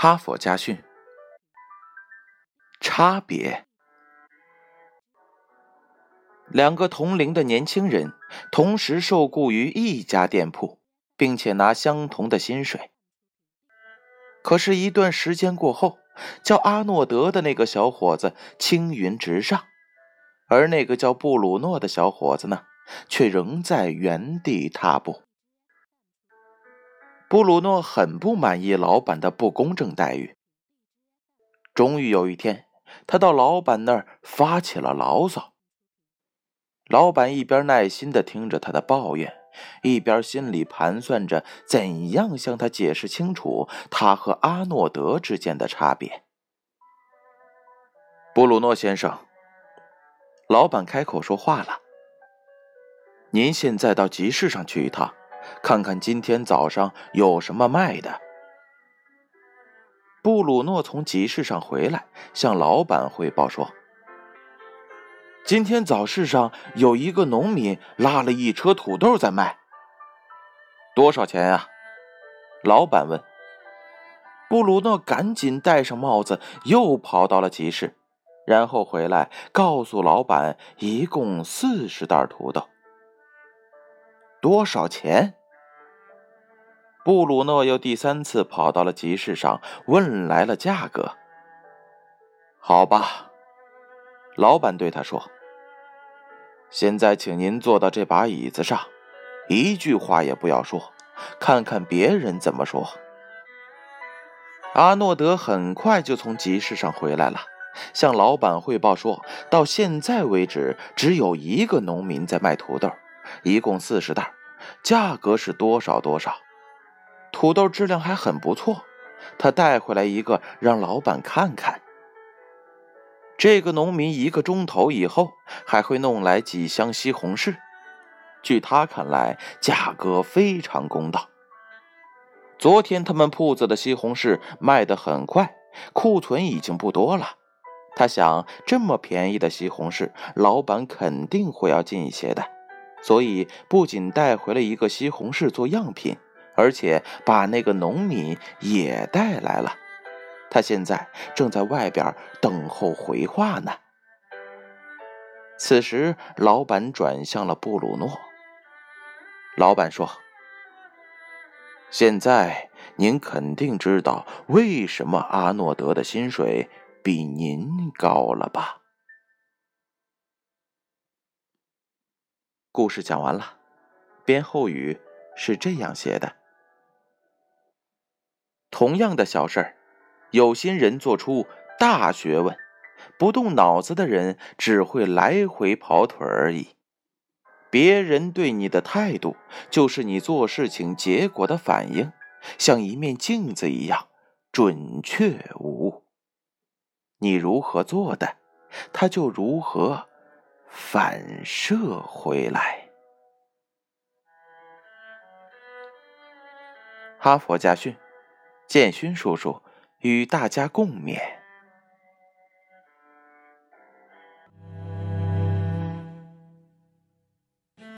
哈佛家训：差别。两个同龄的年轻人同时受雇于一家店铺，并且拿相同的薪水。可是，一段时间过后，叫阿诺德的那个小伙子青云直上，而那个叫布鲁诺的小伙子呢，却仍在原地踏步。布鲁诺很不满意老板的不公正待遇。终于有一天，他到老板那儿发起了牢骚。老板一边耐心的听着他的抱怨，一边心里盘算着怎样向他解释清楚他和阿诺德之间的差别。布鲁诺先生，老板开口说话了：“您现在到集市上去一趟。”看看今天早上有什么卖的。布鲁诺从集市上回来，向老板汇报说：“今天早市上有一个农民拉了一车土豆在卖，多少钱呀？”老板问。布鲁诺赶紧戴上帽子，又跑到了集市，然后回来告诉老板，一共四十袋土豆。多少钱？布鲁诺又第三次跑到了集市上，问来了价格。好吧，老板对他说：“现在，请您坐到这把椅子上，一句话也不要说，看看别人怎么说。”阿诺德很快就从集市上回来了，向老板汇报说：“到现在为止，只有一个农民在卖土豆，一共四十袋，价格是多少多少。”土豆质量还很不错，他带回来一个让老板看看。这个农民一个钟头以后还会弄来几箱西红柿，据他看来，价格非常公道。昨天他们铺子的西红柿卖得很快，库存已经不多了。他想，这么便宜的西红柿，老板肯定会要进一些的，所以不仅带回了一个西红柿做样品。而且把那个农民也带来了，他现在正在外边等候回话呢。此时，老板转向了布鲁诺。老板说：“现在您肯定知道为什么阿诺德的薪水比您高了吧？”故事讲完了，编后语是这样写的。同样的小事儿，有心人做出大学问，不动脑子的人只会来回跑腿而已。别人对你的态度，就是你做事情结果的反应，像一面镜子一样准确无误。你如何做的，他就如何反射回来。哈佛家训。建勋叔叔与大家共勉。